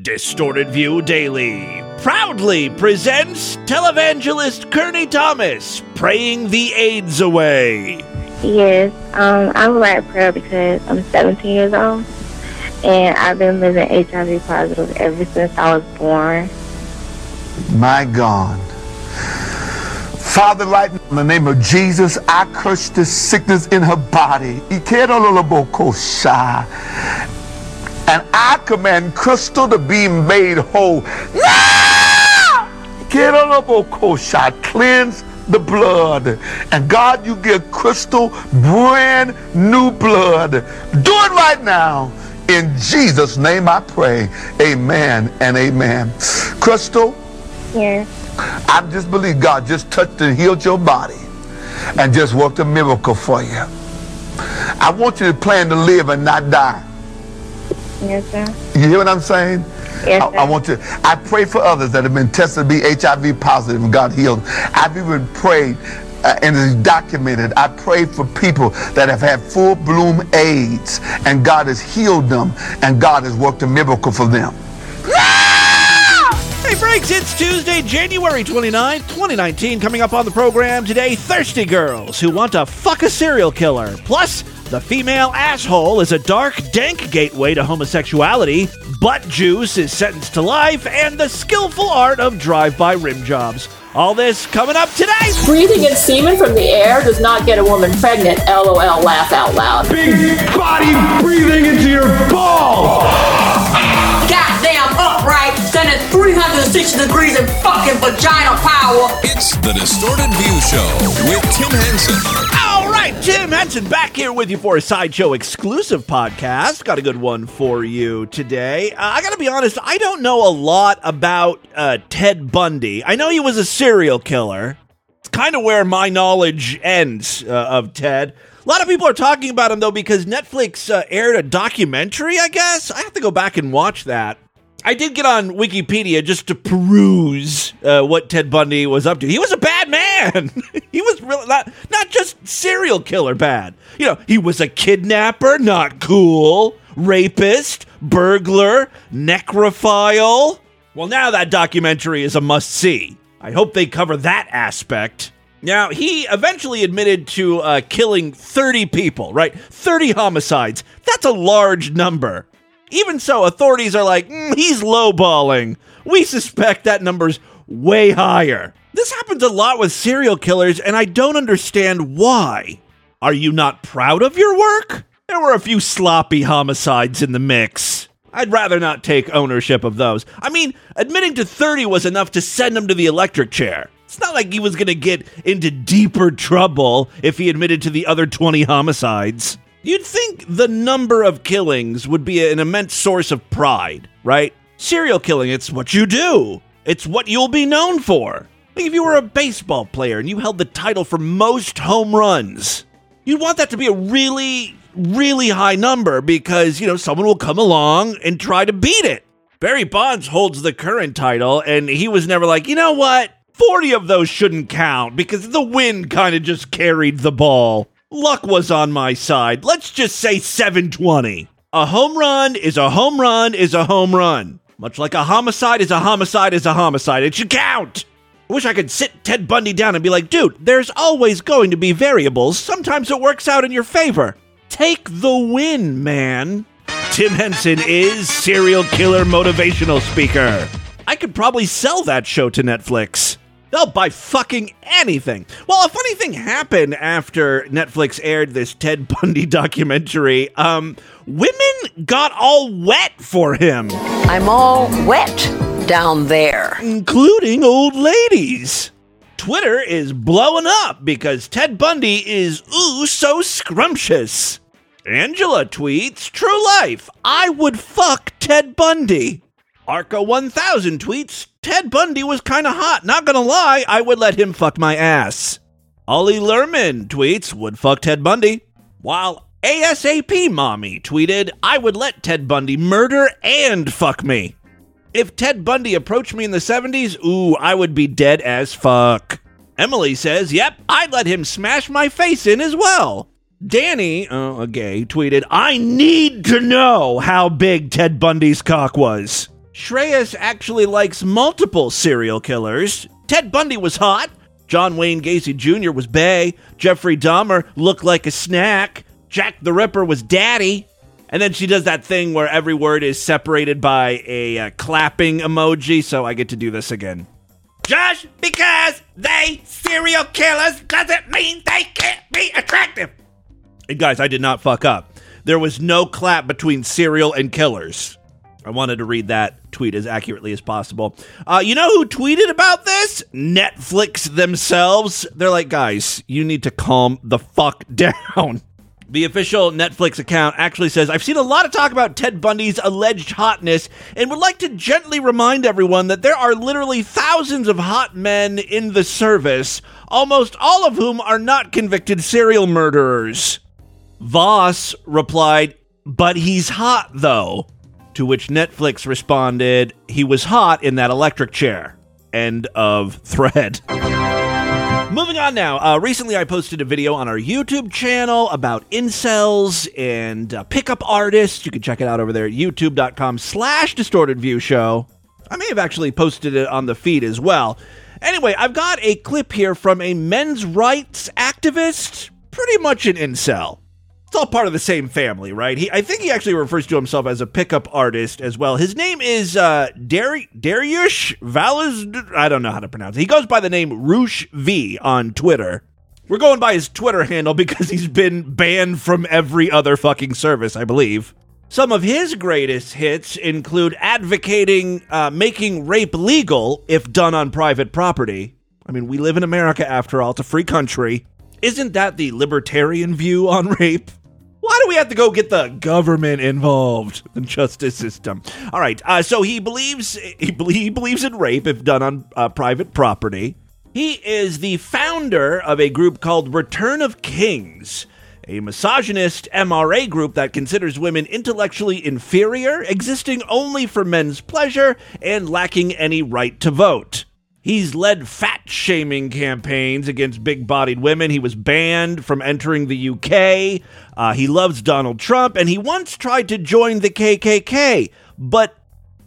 Distorted View Daily proudly presents televangelist Kearney Thomas praying the AIDS away. Yes, um, I would write prayer because I'm 17 years old and I've been living HIV positive ever since I was born. My God. Father, right in the name of Jesus, I curse this sickness in her body. And I command Crystal to be made whole. Now! Get on up, Okosha. Cleanse the blood. And God, you give Crystal brand new blood. Do it right now. In Jesus' name I pray. Amen and amen. Crystal, Yes, I just believe God just touched and healed your body and just worked a miracle for you. I want you to plan to live and not die. Yes, sir. You hear what I'm saying? Yes, I, I want to. I pray for others that have been tested to be HIV positive and God healed. I've even prayed, uh, and it's documented. I prayed for people that have had full bloom AIDS, and God has healed them, and God has worked a miracle for them. Hey, Franks, it's Tuesday, January 29th, 2019. Coming up on the program today, thirsty girls who want to fuck a serial killer. Plus, the female asshole is a dark, dank gateway to homosexuality. Butt juice is sentenced to life, and the skillful art of drive-by rim jobs. All this coming up today. Breathing in semen from the air does not get a woman pregnant. LOL, laugh out loud. big body breathing into your balls. goddamn upright, standing 360 degrees in fucking vagina power. It's the Distorted View Show with Tim Henson. Right, Tim Henson back here with you for a Sideshow exclusive podcast. Got a good one for you today. Uh, I got to be honest, I don't know a lot about uh, Ted Bundy. I know he was a serial killer. It's kind of where my knowledge ends uh, of Ted. A lot of people are talking about him though because Netflix uh, aired a documentary. I guess I have to go back and watch that. I did get on Wikipedia just to peruse uh, what Ted Bundy was up to. He was a bad man. he was really not not just serial killer bad. You know, he was a kidnapper, not cool, rapist, burglar, necrophile. Well, now that documentary is a must see. I hope they cover that aspect. Now, he eventually admitted to uh, killing 30 people, right? 30 homicides. That's a large number. Even so, authorities are like, "Mm, he's lowballing. We suspect that number's way higher. This happens a lot with serial killers, and I don't understand why. Are you not proud of your work? There were a few sloppy homicides in the mix. I'd rather not take ownership of those. I mean, admitting to 30 was enough to send him to the electric chair. It's not like he was going to get into deeper trouble if he admitted to the other 20 homicides. You'd think the number of killings would be an immense source of pride, right? Serial killing, it's what you do. It's what you'll be known for. Like if you were a baseball player and you held the title for most home runs, you'd want that to be a really, really high number because, you know, someone will come along and try to beat it. Barry Bonds holds the current title, and he was never like, you know what? 40 of those shouldn't count because the wind kind of just carried the ball. Luck was on my side. Let's just say 720. A home run is a home run is a home run. Much like a homicide is a homicide is a homicide. It should count. I wish I could sit Ted Bundy down and be like, dude, there's always going to be variables. Sometimes it works out in your favor. Take the win, man. Tim Henson is serial killer motivational speaker. I could probably sell that show to Netflix. They'll buy fucking anything. Well, a funny thing happened after Netflix aired this Ted Bundy documentary. Um, women got all wet for him, I'm all wet down there. including old ladies. Twitter is blowing up because Ted Bundy is ooh so scrumptious. Angela tweets, True life, I would fuck Ted Bundy. Arca 1000 tweets, Ted Bundy was kinda hot, not gonna lie, I would let him fuck my ass. Ollie Lerman tweets, would fuck Ted Bundy. While ASAP Mommy tweeted, I would let Ted Bundy murder and fuck me. If Ted Bundy approached me in the 70s, ooh, I would be dead as fuck. Emily says, yep, I'd let him smash my face in as well. Danny, uh, a gay, tweeted, I need to know how big Ted Bundy's cock was. Shreyas actually likes multiple serial killers. Ted Bundy was hot. John Wayne Gacy Jr. was bae. Jeffrey Dahmer looked like a snack. Jack the Ripper was daddy. And then she does that thing where every word is separated by a uh, clapping emoji, so I get to do this again. Just because they serial killers doesn't mean they can't be attractive. And guys, I did not fuck up. There was no clap between serial and killers. I wanted to read that tweet as accurately as possible. Uh, you know who tweeted about this? Netflix themselves. They're like, guys, you need to calm the fuck down. The official Netflix account actually says, I've seen a lot of talk about Ted Bundy's alleged hotness and would like to gently remind everyone that there are literally thousands of hot men in the service, almost all of whom are not convicted serial murderers. Voss replied, But he's hot, though. To which Netflix responded, He was hot in that electric chair. End of thread. Moving on now. Uh, recently, I posted a video on our YouTube channel about incels and uh, pickup artists. You can check it out over there at youtube.com slash distorted view show. I may have actually posted it on the feed as well. Anyway, I've got a clip here from a men's rights activist, pretty much an incel it's all part of the same family, right? He, I think he actually refers to himself as a pickup artist as well. His name is uh, Dari- Dariush Valas. I don't know how to pronounce it. He goes by the name Roosh V on Twitter. We're going by his Twitter handle because he's been banned from every other fucking service, I believe. Some of his greatest hits include advocating uh, making rape legal if done on private property. I mean, we live in America after all, it's a free country. Isn't that the libertarian view on rape? Why do we have to go get the government involved in the justice system? All right. Uh, so he believes he, he, believes in rape if done on uh, private property. He is the founder of a group called Return of Kings, a misogynist MRA group that considers women intellectually inferior, existing only for men's pleasure, and lacking any right to vote. He's led fat shaming campaigns against big bodied women. He was banned from entering the UK. Uh, he loves Donald Trump, and he once tried to join the KKK, but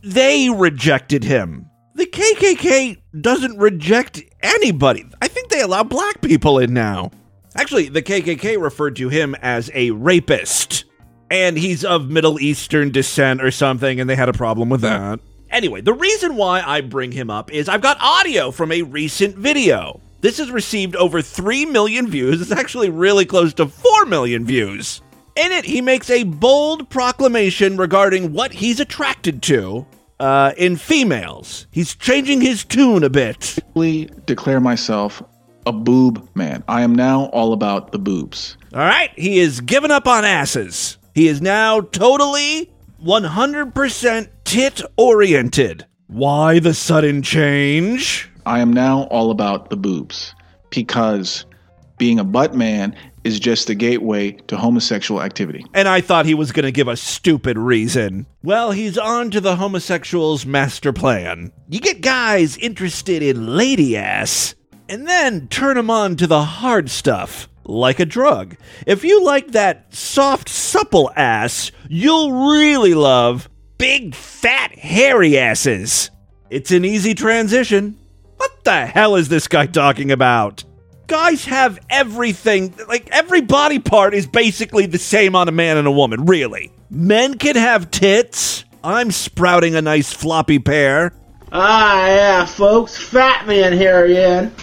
they rejected him. The KKK doesn't reject anybody. I think they allow black people in now. Actually, the KKK referred to him as a rapist, and he's of Middle Eastern descent or something, and they had a problem with that. Anyway, the reason why I bring him up is I've got audio from a recent video. This has received over 3 million views. It's actually really close to 4 million views. In it, he makes a bold proclamation regarding what he's attracted to uh, in females. He's changing his tune a bit. I declare myself a boob man. I am now all about the boobs. All right, he is given up on asses. He is now totally 100% tit oriented. Why the sudden change? I am now all about the boobs because being a butt man is just the gateway to homosexual activity. And I thought he was going to give a stupid reason. Well, he's on to the homosexual's master plan. You get guys interested in lady ass, and then turn them on to the hard stuff like a drug. If you like that soft, supple ass, you'll really love big, fat, hairy asses. It's an easy transition. What the hell is this guy talking about? Guys have everything, like every body part is basically the same on a man and a woman, really. Men can have tits. I'm sprouting a nice floppy pair. Ah, yeah, folks, fat man here again.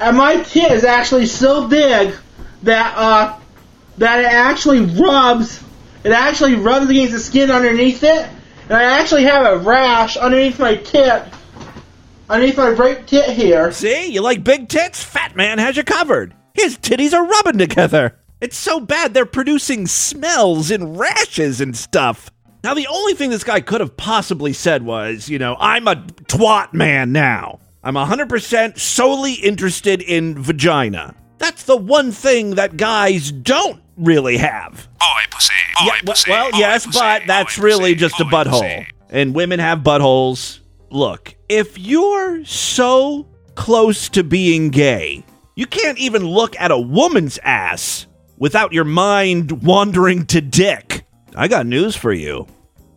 And my tit is actually so big that uh that it actually rubs it actually rubs against the skin underneath it and I actually have a rash underneath my tit underneath my right tit here. See, you like big tits? Fat man has you covered. His titties are rubbing together. It's so bad they're producing smells and rashes and stuff. Now, the only thing this guy could have possibly said was, you know, I'm a twat man now. I'm 100% solely interested in vagina. That's the one thing that guys don't really have. Boy pussy. Boy yeah, pussy. well, boy yes, pussy, but that's really pussy, just a butthole. And women have buttholes. Look, if you're so close to being gay, you can't even look at a woman's ass without your mind wandering to dick. I got news for you.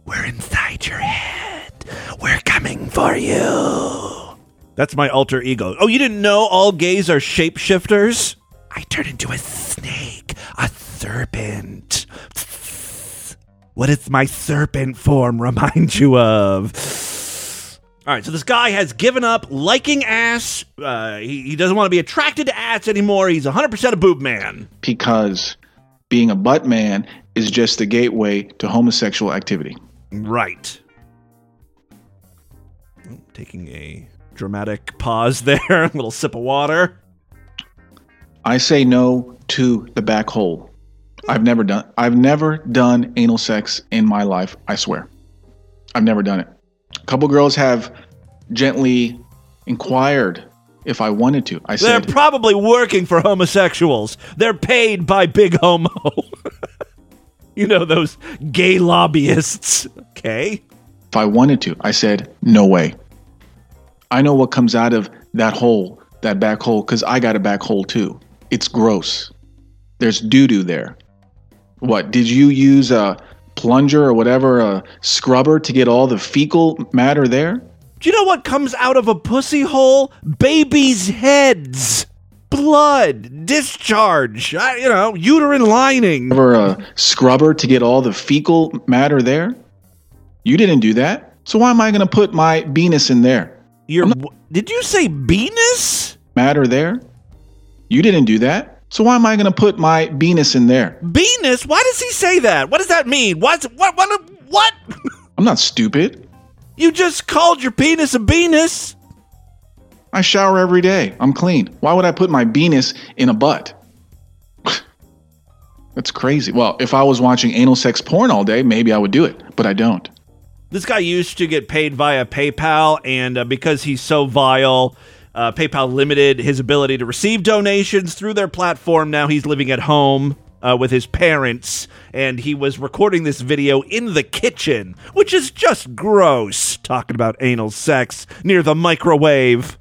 We're inside your head. We're coming for you. That's my alter ego. Oh, you didn't know all gays are shapeshifters? I turn into a snake, a serpent. What does my serpent form remind you of? All right, so this guy has given up liking ass. Uh, he, he doesn't want to be attracted to ass anymore. He's 100% a boob man. because being a butt man is just the gateway to homosexual activity. Right. Taking a dramatic pause there, a little sip of water. I say no to the back hole. I've never done I've never done anal sex in my life, I swear. I've never done it. A couple girls have gently inquired if I wanted to. I They're said probably working for homosexuals. They're paid by Big Homo. you know, those gay lobbyists. Okay. if I wanted to. I said no way. I know what comes out of that hole, that back hole cuz I got a back hole too. It's gross. There's doo-doo there. What, did you use a plunger or whatever, a scrubber to get all the fecal matter there? Do you know what comes out of a pussy hole? Babies' heads. Blood, discharge, I, you know, uterine lining. Or a scrubber to get all the fecal matter there? You didn't do that. So why am I going to put my penis in there? Your, did you say penis? Matter there? You didn't do that. So why am I going to put my penis in there? Venus? Why does he say that? What does that mean? What's what what what? I'm not stupid. You just called your penis a penis. I shower every day. I'm clean. Why would I put my penis in a butt? That's crazy. Well, if I was watching anal sex porn all day, maybe I would do it, but I don't. This guy used to get paid via PayPal, and uh, because he's so vile, uh, PayPal limited his ability to receive donations through their platform. Now he's living at home uh, with his parents, and he was recording this video in the kitchen, which is just gross. Talking about anal sex near the microwave.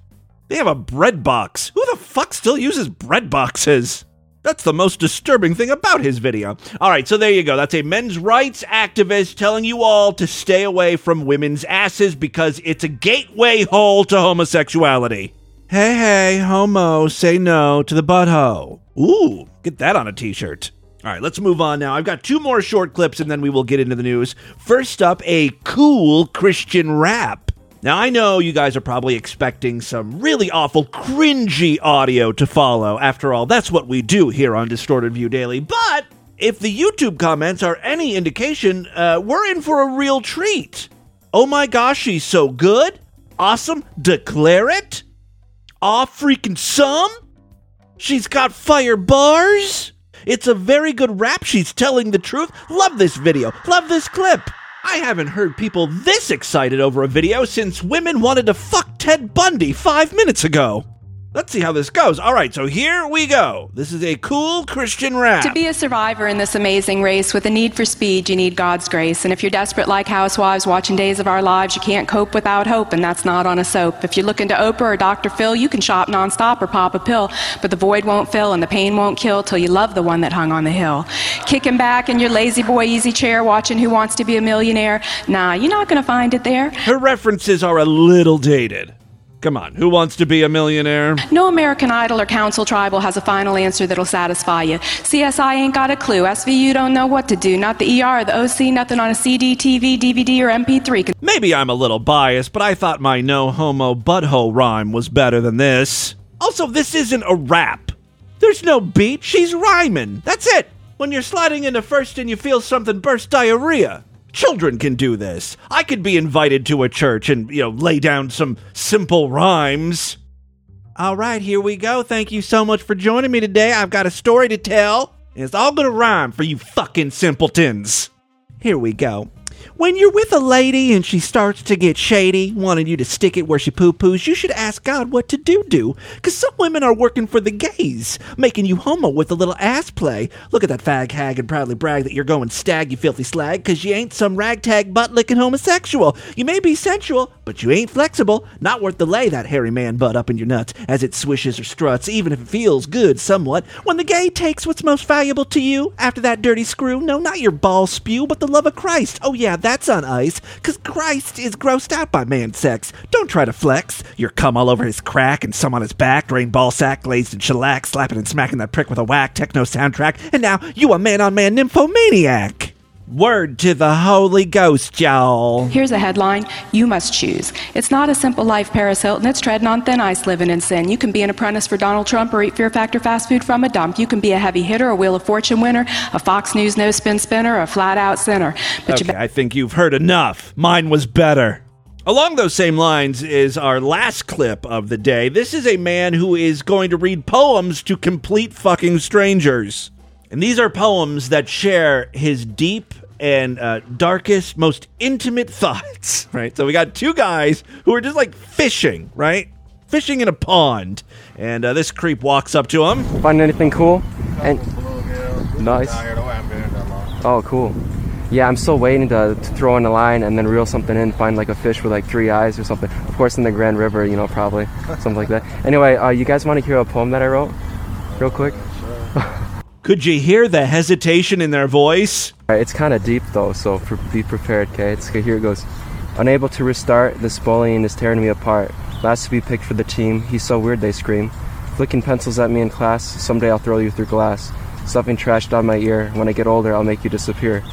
They have a bread box. Who the fuck still uses bread boxes? That's the most disturbing thing about his video. All right, so there you go. That's a men's rights activist telling you all to stay away from women's asses because it's a gateway hole to homosexuality. Hey, hey, homo, say no to the butthole. Ooh, get that on a t shirt. All right, let's move on now. I've got two more short clips and then we will get into the news. First up, a cool Christian rap. Now, I know you guys are probably expecting some really awful, cringy audio to follow. After all, that's what we do here on Distorted View Daily. But if the YouTube comments are any indication, uh, we're in for a real treat. Oh my gosh, she's so good. Awesome. Declare it. Aw, freaking some. She's got fire bars. It's a very good rap. She's telling the truth. Love this video. Love this clip. I haven't heard people this excited over a video since women wanted to fuck Ted Bundy five minutes ago. Let's see how this goes. All right, so here we go. This is a cool Christian rap. To be a survivor in this amazing race with a need for speed, you need God's grace. And if you're desperate like housewives watching Days of Our Lives, you can't cope without hope, and that's not on a soap. If you're looking to Oprah or Dr. Phil, you can shop nonstop or pop a pill, but the void won't fill and the pain won't kill till you love the one that hung on the hill. Kicking back in your La-Z-Boy easy chair, watching Who Wants to Be a Millionaire, nah, you're not gonna find it there. Her references are a little dated. Come on, who wants to be a millionaire? No American Idol or Council Tribal has a final answer that'll satisfy you. CSI ain't got a clue. SVU don't know what to do. Not the ER, the OC, nothing on a CD, TV, DVD, or MP3. Maybe I'm a little biased, but I thought my no homo butthole rhyme was better than this. Also, this isn't a rap. There's no beat, she's rhyming. That's it. When you're sliding into first and you feel something burst diarrhea. Children can do this. I could be invited to a church and, you know, lay down some simple rhymes. All right, here we go. Thank you so much for joining me today. I've got a story to tell, and it's all gonna rhyme for you fucking simpletons. Here we go. When you're with a lady and she starts to get shady, wanting you to stick it where she poo poos, you should ask God what to do do. Because some women are working for the gays, making you homo with a little ass play. Look at that fag hag and proudly brag that you're going stag, you filthy slag, because you ain't some ragtag butt licking homosexual. You may be sensual, but you ain't flexible. Not worth the lay that hairy man butt up in your nuts as it swishes or struts, even if it feels good somewhat. When the gay takes what's most valuable to you after that dirty screw, no, not your ball spew, but the love of Christ. Oh, yeah, that's on ice, because Christ is grossed out by man sex. Don't try to flex. Your cum all over his crack and some on his back, drain ball sack, glazed and shellac, slapping and smacking that prick with a whack, techno soundtrack, and now you a man on man nymphomaniac. Word to the Holy Ghost, y'all. Here's a headline You must choose. It's not a simple life, Paris Hilton. It's treading on thin ice, living in sin. You can be an apprentice for Donald Trump or eat Fear Factor fast food from a dump. You can be a heavy hitter, a Wheel of Fortune winner, a Fox News no spin spinner, a flat out sinner. But okay, I think you've heard enough. Mine was better. Along those same lines is our last clip of the day. This is a man who is going to read poems to complete fucking strangers. And these are poems that share his deep and uh, darkest, most intimate thoughts, right? So we got two guys who are just like fishing, right? Fishing in a pond. And uh, this creep walks up to him. Find anything cool? And nice. Oh, cool. Yeah, I'm still waiting to, to throw in a line and then reel something in, find like a fish with like three eyes or something. Of course, in the Grand River, you know, probably something like that. Anyway, uh, you guys want to hear a poem that I wrote, real quick? Could you hear the hesitation in their voice? Uh, it's kind of deep though, so be prepared, okay? It's Here it goes. Unable to restart, this bullying is tearing me apart. Last to be picked for the team, he's so weird, they scream. Flicking pencils at me in class, someday I'll throw you through glass. Stuffing trash down my ear, when I get older, I'll make you disappear.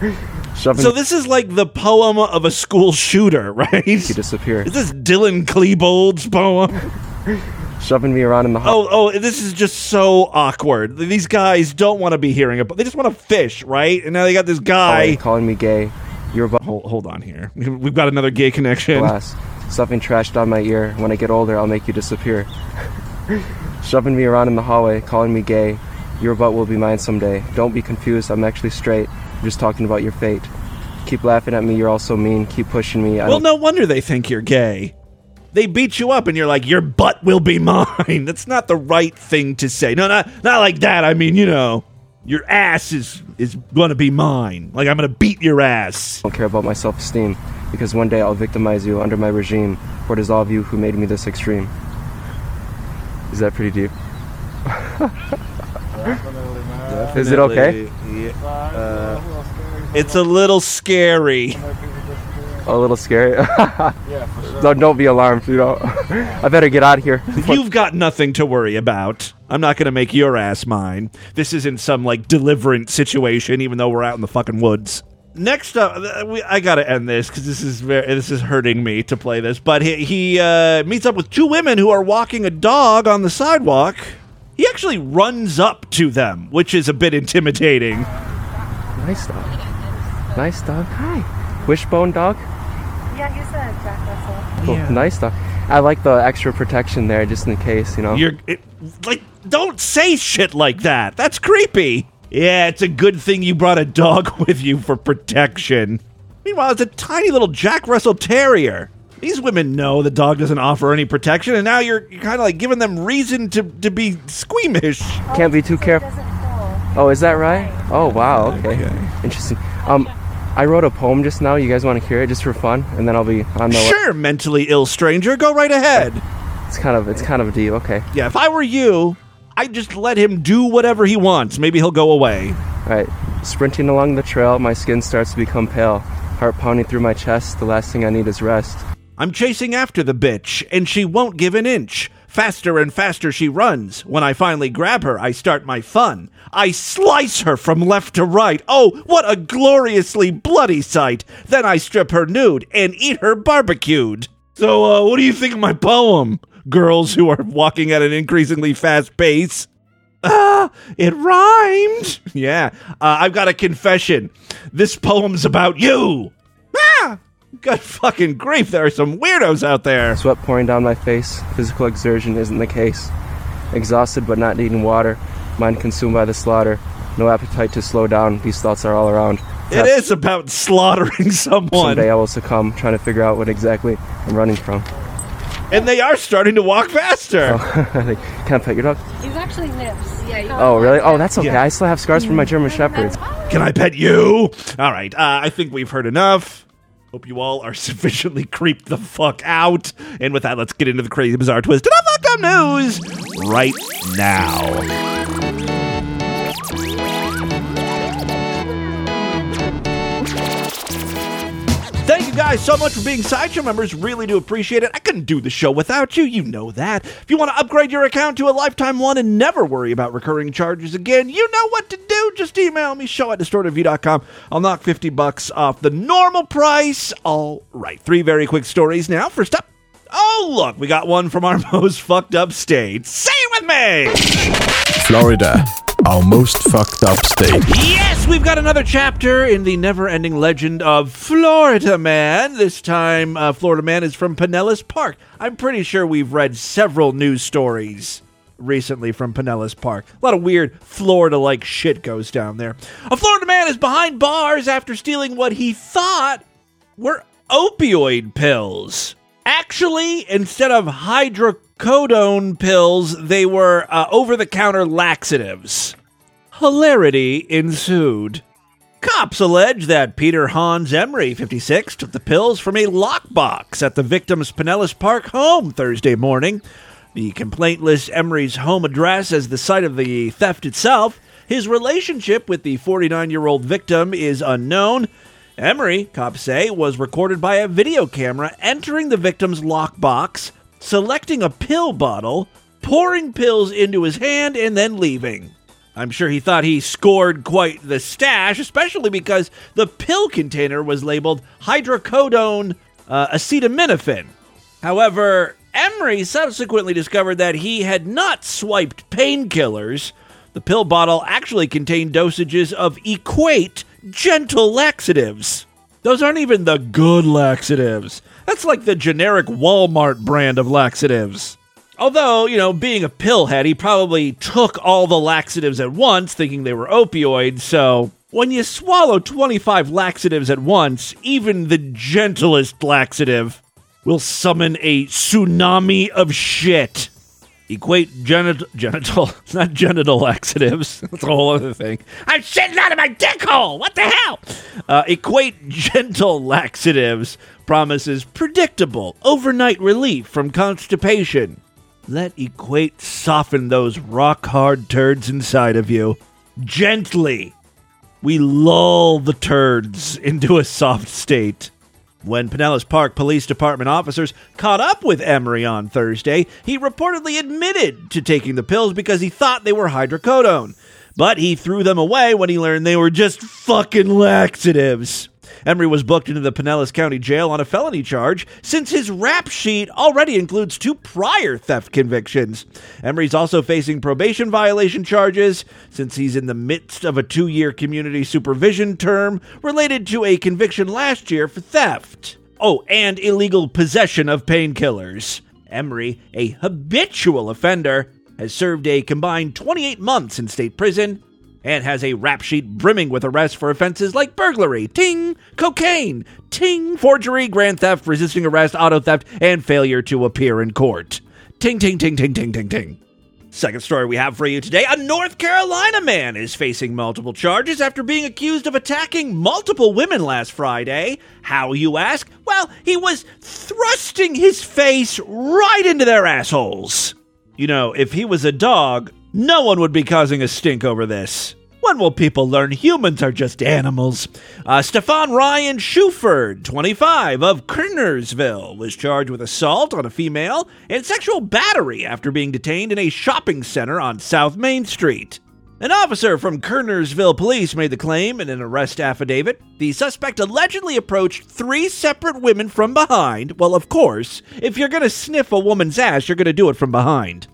Shoving so this is like the poem of a school shooter, right? You disappear. Is this Dylan Klebold's poem? shoving me around in the Oh, oh, this is just so awkward. These guys don't want to be hearing it, but they just want to fish, right? And now they got this guy calling me gay. You're about hold, hold on here. We've got another gay connection. Glass, stuffing trash down my ear. When I get older, I'll make you disappear. shoving me around in the hallway, calling me gay. Your butt will be mine someday. Don't be confused. I'm actually straight. I'm just talking about your fate. Keep laughing at me. You're all so mean. Keep pushing me. I well, no wonder they think you're gay they beat you up and you're like your butt will be mine. That's not the right thing to say. No not not like that. I mean you know your ass is is going to be mine. Like i'm going to beat your ass. I don't care about my self-esteem because one day i'll victimize you under my regime for it is all of you who made me this extreme. Is that pretty deep? Is it okay? Yeah. uh, it's a little scary a little scary. yeah, for sure. Don't, don't be alarmed. You know, I better get out of here. You've got nothing to worry about. I'm not going to make your ass mine. This isn't some like deliverance situation, even though we're out in the fucking woods. Next up, uh, we, I got to end this because this is very, this is hurting me to play this. But he, he uh, meets up with two women who are walking a dog on the sidewalk. He actually runs up to them, which is a bit intimidating. Nice dog. Nice dog. Hi. Wishbone dog. Yeah, he's a Jack Russell. Cool. Yeah. Nice stuff. I like the extra protection there, just in case, you know. You're it, like, don't say shit like that. That's creepy. Yeah, it's a good thing you brought a dog with you for protection. Meanwhile, it's a tiny little Jack Russell Terrier. These women know the dog doesn't offer any protection, and now you're, you're kind of like giving them reason to, to be squeamish. Oh, Can't be too careful. Oh, is that right? Oh, wow. Okay. okay. Interesting. Um, I wrote a poem just now. You guys want to hear it just for fun, and then I'll be on the. Sure, mentally ill stranger, go right ahead. It's kind of it's kind of deep. Okay. Yeah, if I were you, I'd just let him do whatever he wants. Maybe he'll go away. All right. Sprinting along the trail, my skin starts to become pale. Heart pounding through my chest. The last thing I need is rest. I'm chasing after the bitch, and she won't give an inch. Faster and faster she runs. When I finally grab her, I start my fun. I slice her from left to right. Oh, what a gloriously bloody sight. Then I strip her nude and eat her barbecued. So, uh, what do you think of my poem? Girls who are walking at an increasingly fast pace. Ah, it rhymed. Yeah, uh, I've got a confession. This poem's about you. God fucking grief, there are some weirdos out there. Sweat pouring down my face. Physical exertion isn't the case. Exhausted but not needing water. Mind consumed by the slaughter. No appetite to slow down. These thoughts are all around. It is about slaughtering someone. Someday I will succumb, trying to figure out what exactly I'm running from. And they are starting to walk faster. Oh, can I pet your dog? He's actually nips. Yeah. Oh, really? Oh, that's okay. Yeah. I still have scars from my German Shepherds. Can I pet you? All right. Uh, I think we've heard enough. Hope you all are sufficiently creeped the fuck out. And with that, let's get into the crazy, bizarre twist fuck news right now. Guys so much for being Sideshow members. Really do appreciate it. I couldn't do the show without you. You know that. If you want to upgrade your account to a lifetime one and never worry about recurring charges again, you know what to do. Just email me, show at distortedview.com. I'll knock 50 bucks off the normal price. All right. Three very quick stories now. First up. Oh, look, we got one from our most fucked up state. Say it with me! Florida, our most fucked up state. Yes, we've got another chapter in the never ending legend of Florida Man. This time, uh, Florida Man is from Pinellas Park. I'm pretty sure we've read several news stories recently from Pinellas Park. A lot of weird Florida like shit goes down there. A Florida man is behind bars after stealing what he thought were opioid pills. Actually, instead of hydrocodone pills, they were uh, over the counter laxatives. Hilarity ensued. Cops allege that Peter Hans Emery, 56, took the pills from a lockbox at the victim's Pinellas Park home Thursday morning. The complaint lists Emery's home address as the site of the theft itself. His relationship with the 49 year old victim is unknown. Emery, cops say, was recorded by a video camera entering the victim's lockbox, selecting a pill bottle, pouring pills into his hand, and then leaving. I'm sure he thought he scored quite the stash, especially because the pill container was labeled hydrocodone uh, acetaminophen. However, Emery subsequently discovered that he had not swiped painkillers. The pill bottle actually contained dosages of Equate gentle laxatives. Those aren't even the good laxatives. That's like the generic Walmart brand of laxatives. Although, you know, being a pillhead, he probably took all the laxatives at once, thinking they were opioids, so when you swallow 25 laxatives at once, even the gentlest laxative will summon a tsunami of shit. Equate genit- genital, not genital laxatives. That's a whole other thing. I'm shitting out of my dick hole. What the hell? Uh, equate gentle laxatives promises predictable overnight relief from constipation. Let Equate soften those rock hard turds inside of you. Gently. We lull the turds into a soft state. When Pinellas Park Police Department officers caught up with Emery on Thursday, he reportedly admitted to taking the pills because he thought they were hydrocodone. But he threw them away when he learned they were just fucking laxatives. Emery was booked into the Pinellas County Jail on a felony charge since his rap sheet already includes two prior theft convictions. Emery's also facing probation violation charges since he's in the midst of a two year community supervision term related to a conviction last year for theft. Oh, and illegal possession of painkillers. Emery, a habitual offender, has served a combined 28 months in state prison and has a rap sheet brimming with arrests for offenses like burglary, ting, cocaine, ting, forgery, grand theft, resisting arrest, auto theft, and failure to appear in court. Ting, ting, ting, ting, ting, ting, ting. Second story we have for you today a North Carolina man is facing multiple charges after being accused of attacking multiple women last Friday. How, you ask? Well, he was thrusting his face right into their assholes. You know, if he was a dog, no one would be causing a stink over this. When will people learn humans are just animals? Uh, Stefan Ryan Shuford, 25, of Kernersville, was charged with assault on a female and sexual battery after being detained in a shopping center on South Main Street. An officer from Kernersville Police made the claim in an arrest affidavit. The suspect allegedly approached three separate women from behind. Well, of course, if you're going to sniff a woman's ass, you're going to do it from behind.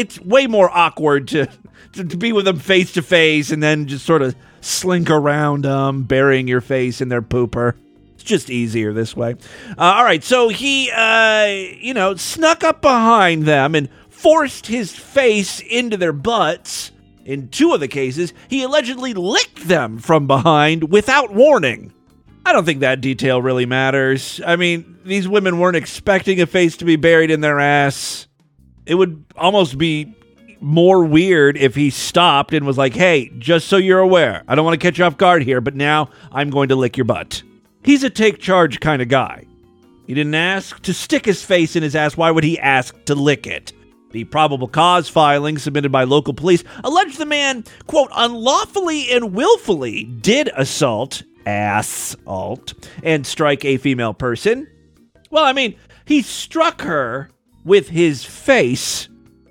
It's way more awkward to, to, to be with them face to face and then just sort of slink around them, burying your face in their pooper. It's just easier this way. Uh, all right, so he, uh, you know, snuck up behind them and forced his face into their butts. In two of the cases, he allegedly licked them from behind without warning. I don't think that detail really matters. I mean, these women weren't expecting a face to be buried in their ass. It would almost be more weird if he stopped and was like, hey, just so you're aware, I don't want to catch you off guard here, but now I'm going to lick your butt. He's a take charge kind of guy. He didn't ask to stick his face in his ass. Why would he ask to lick it? The probable cause filing submitted by local police alleged the man, quote, unlawfully and willfully did assault assault and strike a female person. Well, I mean, he struck her with his face,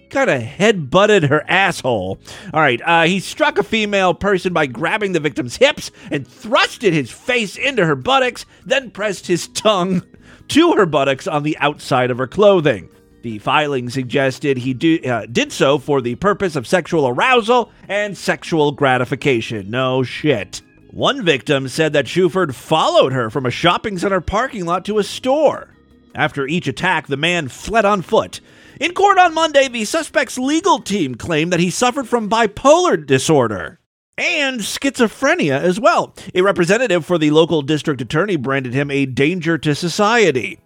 kind of head butted her asshole. All right, uh, he struck a female person by grabbing the victim's hips and thrusted his face into her buttocks, then pressed his tongue to her buttocks on the outside of her clothing. The filing suggested he do, uh, did so for the purpose of sexual arousal and sexual gratification. No shit. One victim said that Shuford followed her from a shopping center parking lot to a store. After each attack, the man fled on foot. In court on Monday, the suspect's legal team claimed that he suffered from bipolar disorder and schizophrenia as well. A representative for the local district attorney branded him a danger to society.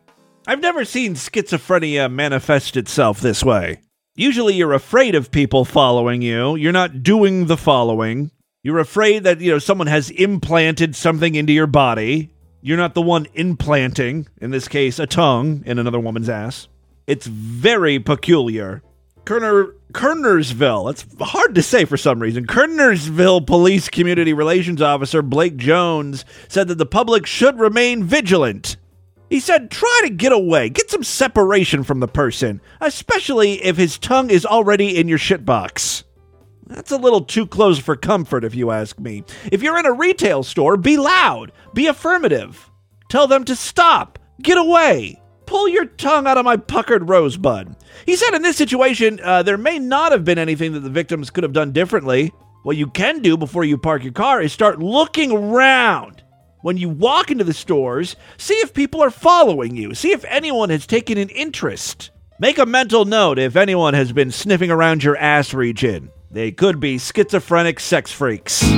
I've never seen schizophrenia manifest itself this way. Usually you're afraid of people following you, you're not doing the following. You're afraid that, you know, someone has implanted something into your body. You're not the one implanting, in this case, a tongue in another woman's ass. It's very peculiar. Kerner, Kernersville, it's hard to say for some reason. Kernersville Police Community Relations Officer Blake Jones said that the public should remain vigilant. He said, try to get away, get some separation from the person, especially if his tongue is already in your shitbox. That's a little too close for comfort, if you ask me. If you're in a retail store, be loud, be affirmative. Tell them to stop, get away, pull your tongue out of my puckered rosebud. He said in this situation, uh, there may not have been anything that the victims could have done differently. What you can do before you park your car is start looking around. When you walk into the stores, see if people are following you, see if anyone has taken an interest. Make a mental note if anyone has been sniffing around your ass region. They could be schizophrenic sex freaks. All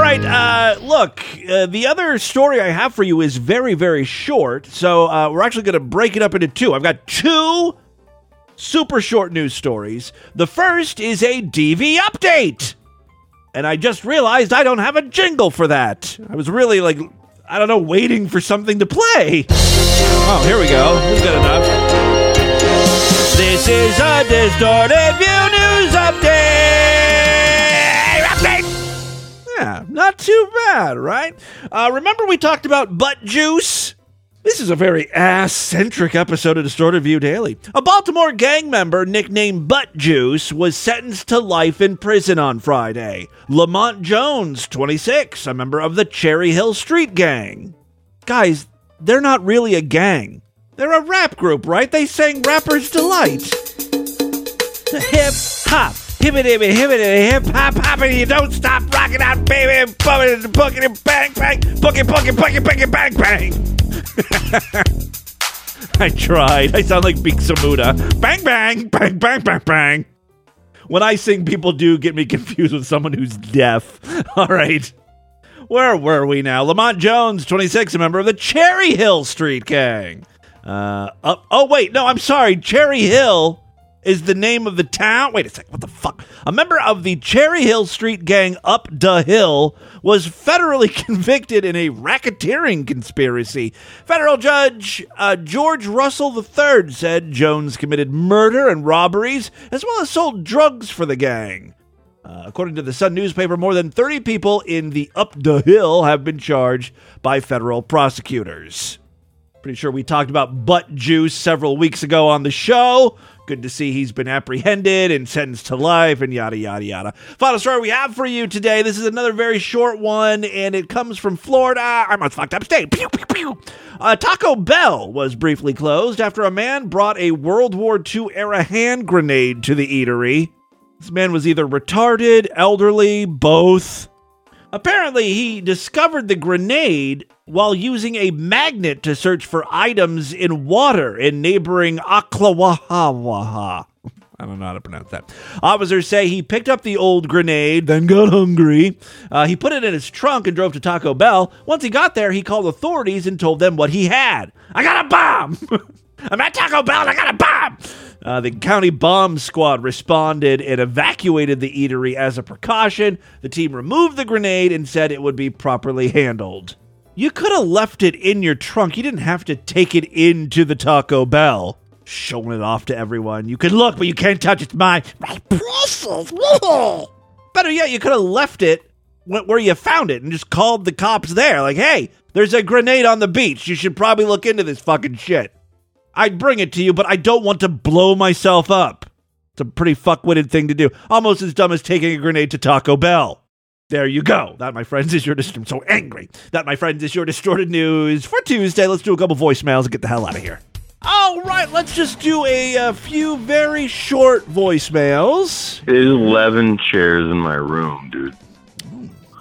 right, uh, look, uh, the other story I have for you is very, very short, so uh, we're actually going to break it up into two. I've got two super short news stories. The first is a DV update, and I just realized I don't have a jingle for that. I was really like, I don't know, waiting for something to play. Oh, here we go. Is good enough. This is a distorted view news update. Update. Yeah, not too bad, right? Uh, remember we talked about butt juice? This is a very ass centric episode of Distorted View Daily. A Baltimore gang member nicknamed Butt Juice was sentenced to life in prison on Friday. Lamont Jones, 26, a member of the Cherry Hill Street Gang. Guys, they're not really a gang. They're a rap group, right? They sang Rapper's Delight. Hip hop. Hippity hippity hip hop hoppity, you don't stop rocking out, baby, bumping and booking and bang bang, booking booking booking booking bang bang. I tried. I sound like Big Samuda. Bang bang bang bang bang bang. When I sing, people do get me confused with someone who's deaf. All right. Where were we now? Lamont Jones, 26, a member of the Cherry Hill Street Gang. Uh, oh, wait, no, I'm sorry. Cherry Hill is the name of the town. Wait a second, what the fuck? A member of the Cherry Hill Street Gang up the hill was federally convicted in a racketeering conspiracy. Federal Judge uh, George Russell III said Jones committed murder and robberies, as well as sold drugs for the gang. Uh, according to the Sun newspaper, more than 30 people in the Up the Hill have been charged by federal prosecutors. Pretty sure we talked about butt juice several weeks ago on the show. Good to see he's been apprehended and sentenced to life and yada, yada, yada. Final story we have for you today. This is another very short one, and it comes from Florida. I'm on fucked up state. Pew, pew, pew. Uh, Taco Bell was briefly closed after a man brought a World War II era hand grenade to the eatery. This man was either retarded, elderly, both. Apparently, he discovered the grenade while using a magnet to search for items in water in neighboring Aklawahawaha. I don't know how to pronounce that. Officers say he picked up the old grenade, then got hungry. Uh, he put it in his trunk and drove to Taco Bell. Once he got there, he called authorities and told them what he had. I got a bomb! I'm at Taco Bell and I got a bomb! Uh, the county bomb squad responded and evacuated the eatery as a precaution. The team removed the grenade and said it would be properly handled. You could have left it in your trunk. You didn't have to take it into the Taco Bell. Showing it off to everyone. You can look, but you can't touch it. It's my, My precious. better yet, you could have left it where you found it and just called the cops there. Like, hey, there's a grenade on the beach. You should probably look into this fucking shit. I'd bring it to you, but I don't want to blow myself up. It's a pretty fuckwitted thing to do. Almost as dumb as taking a grenade to Taco Bell. There you go. That, my friends, is your. I'm so angry. That, my friends, is your distorted news for Tuesday. Let's do a couple voicemails and get the hell out of here. All right, let's just do a, uh few very short voicemails. There's 11 chairs in my room, dude.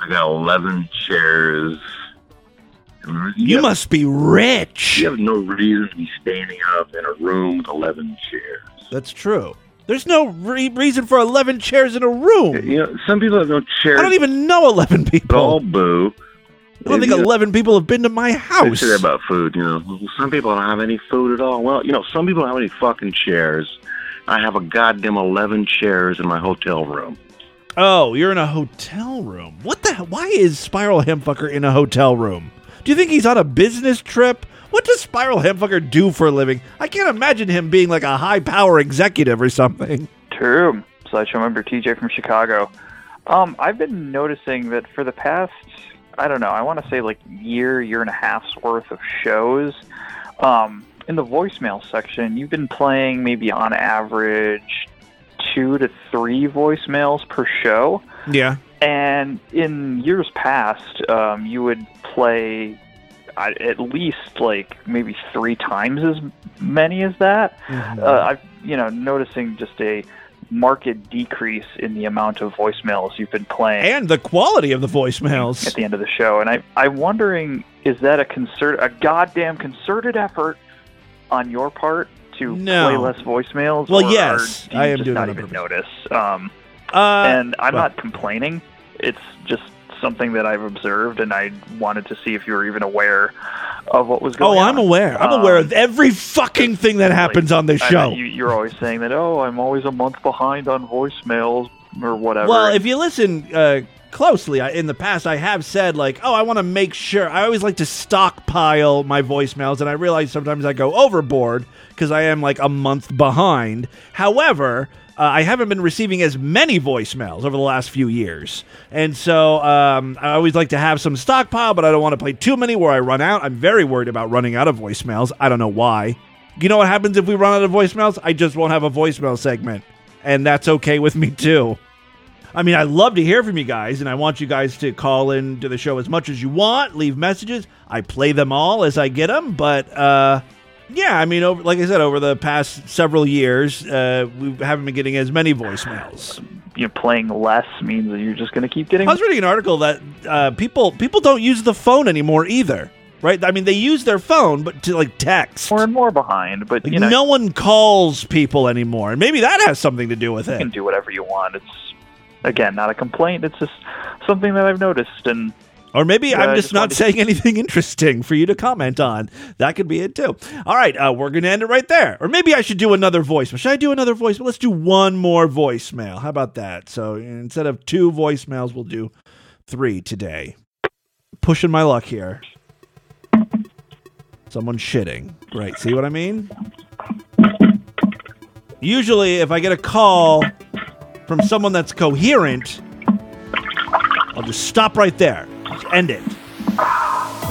I got 11 chairs. You must be rich. You have no reason to be standing up in a room with 11 chairs. That's true. There's no re- reason for 11 chairs in a room. You know, some people have no chairs. I don't even know 11 people. All boo. I don't think You know, 11 people have been to my They house. say that about food, you know. Some people don't have any food at all. Well, you know, some people don't have any fucking chairs. I have a goddamn 11 chairs in my hotel room. Oh, you're in a hotel room. What the hell? Why is Spiral Hemfucker in a hotel room? Do you think he's on a business trip? What does Spiral Hamfucker do for a living? I can't imagine him being like a high power executive or something. True. Slideshow member TJ from Chicago. Um, I've been noticing that for the past, I don't know, I want to say like year, year and a half's worth of shows, um, in the voicemail section, you've been playing maybe on average two to three voicemails per show. Yeah. And in years past, um, you would play uh, at least like maybe three times as many as that. Uh, I've you know noticing just a marked decrease in the amount of voicemails you've been playing And the quality of the voicemails. at the end of the show, and I I'm wondering is that a concert a goddamn concerted effort on your part to No. play less voicemails? Well, or yes, you I am doing not even notice. Um, Uh, and I'm well- not complaining. It's just something that I've observed, and I wanted to see if you were even aware of what was going on. Oh, on. I'm aware. I'm Um, aware of every fucking thing that happens on this show. you, you're always saying that. Oh, I'm always a month behind on voicemails or whatever. Well, if you listen uh, closely, I, in the past I have said like, "Oh, I want to make sure." I always like to stockpile my voicemails, and I realize sometimes I go overboard because I am like a month behind. However. Uh, I haven't been receiving as many voicemails over the last few years. And so um, I always like to have some stockpile, but I don't want to play too many where I run out. I'm very worried about running out of voicemails. I don't know why. You know what happens if we run out of voicemails? I just won't have a voicemail segment. And that's okay with me too. I mean, I love to hear from you guys, and I want you guys to call in to the show as much as you want. Leave messages. I play them all as I get them, but uh, yeah, I mean, over, like I said, over the past several years, uh, we haven't been getting as many voicemails. you know, playing less means that you're just going to keep getting. I was reading an article that uh, people people don't use the phone anymore either, right? I mean, they use their phone, but to like text. more and more behind, but Like, you know, no one calls people anymore, and maybe that has something to do with you it. can do whatever you want. It's again not a complaint. It's just something that I've noticed, and Or maybe Yeah, I'm just, just not to- saying anything interesting for you to comment on. That could be it too. All right, uh, we're going to end it right there. Or maybe I should do another voicemail. Should I do another voicemail? Let's do one more voicemail. How about that? So instead of two voicemails, we'll do three today. Pushing my luck here. Someone shitting. Great. See what I mean? Usually, if I get a call from someone that's coherent, I'll just stop right there. End it.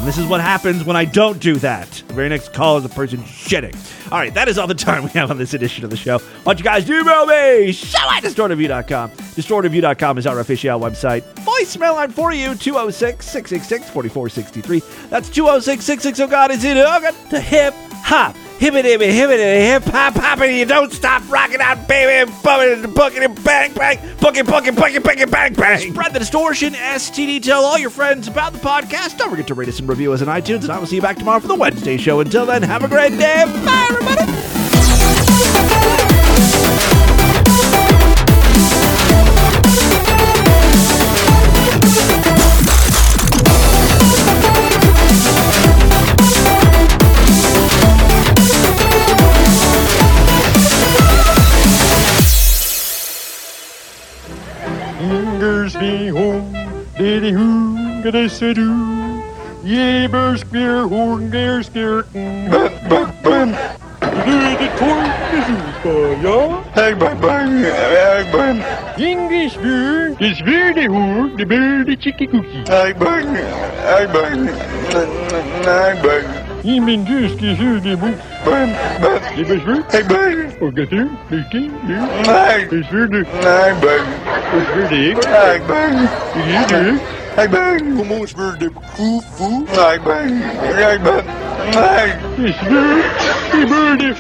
And this is what happens when I don't do that. The very next call is a person shitting. All right, that is all the time we have on this edition of the show. Why don't you guys email me? Show at distortedview.com. Distortedview.com is our official website. Voicemail line for you 206 666 4463. That's 206 660 God is it Hogan to hip hop. Hibbity hibbity hip hop hoppity. You don't stop rocking out, baby. and Bumping and booking and bang bang. Booking, booking, booking, booking, bang bang. Spread the distortion. STD. Tell all your friends about the podcast. Don't forget to rate us and review us on iTunes. And I will see you back tomorrow for the Wednesday show. Until then, have a great day. Bye, everybody. Me home, diddy hoo, sedu. Ye bear spear, horn, gear, spear. blöde Tortensuper, ja? Hey, bang, bang, hey, bang. English bird, das wilde Huhn, der blöde Chicky Cookie. Hey, bang, hey, bang, hey, bang. Ich bin dus gezurde boek. Bang, bang. Je bent goed? Hey, bang. Oh, dat is misschien, nu. Nee. Dat is wilde. Nee, bang. Dat is wilde ik. Hey, bang. Hier, Hey, bang. Kom ons wilde koevoe. Hey, bang. Hey, bang. Nee. Dat is wilde. Die wilde.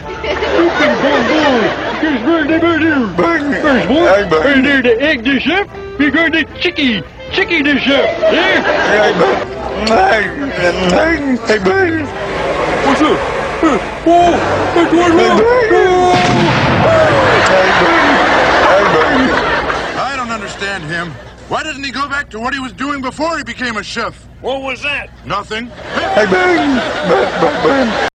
Open van boor. Dat is wilde wilde. Bang. Dat is mooi. Hey, bang. En de egg de chef. We gaan de chickie. Chickie de chef. Hè? Hey, bang. Nee. Nee. Hey, bang. What's up? Oh, het wordt wel. I don't understand him. Why doesn't he go back to what he was doing before he became a chef? What was that? Nothing. Hey, bang. Bang, bang, bang.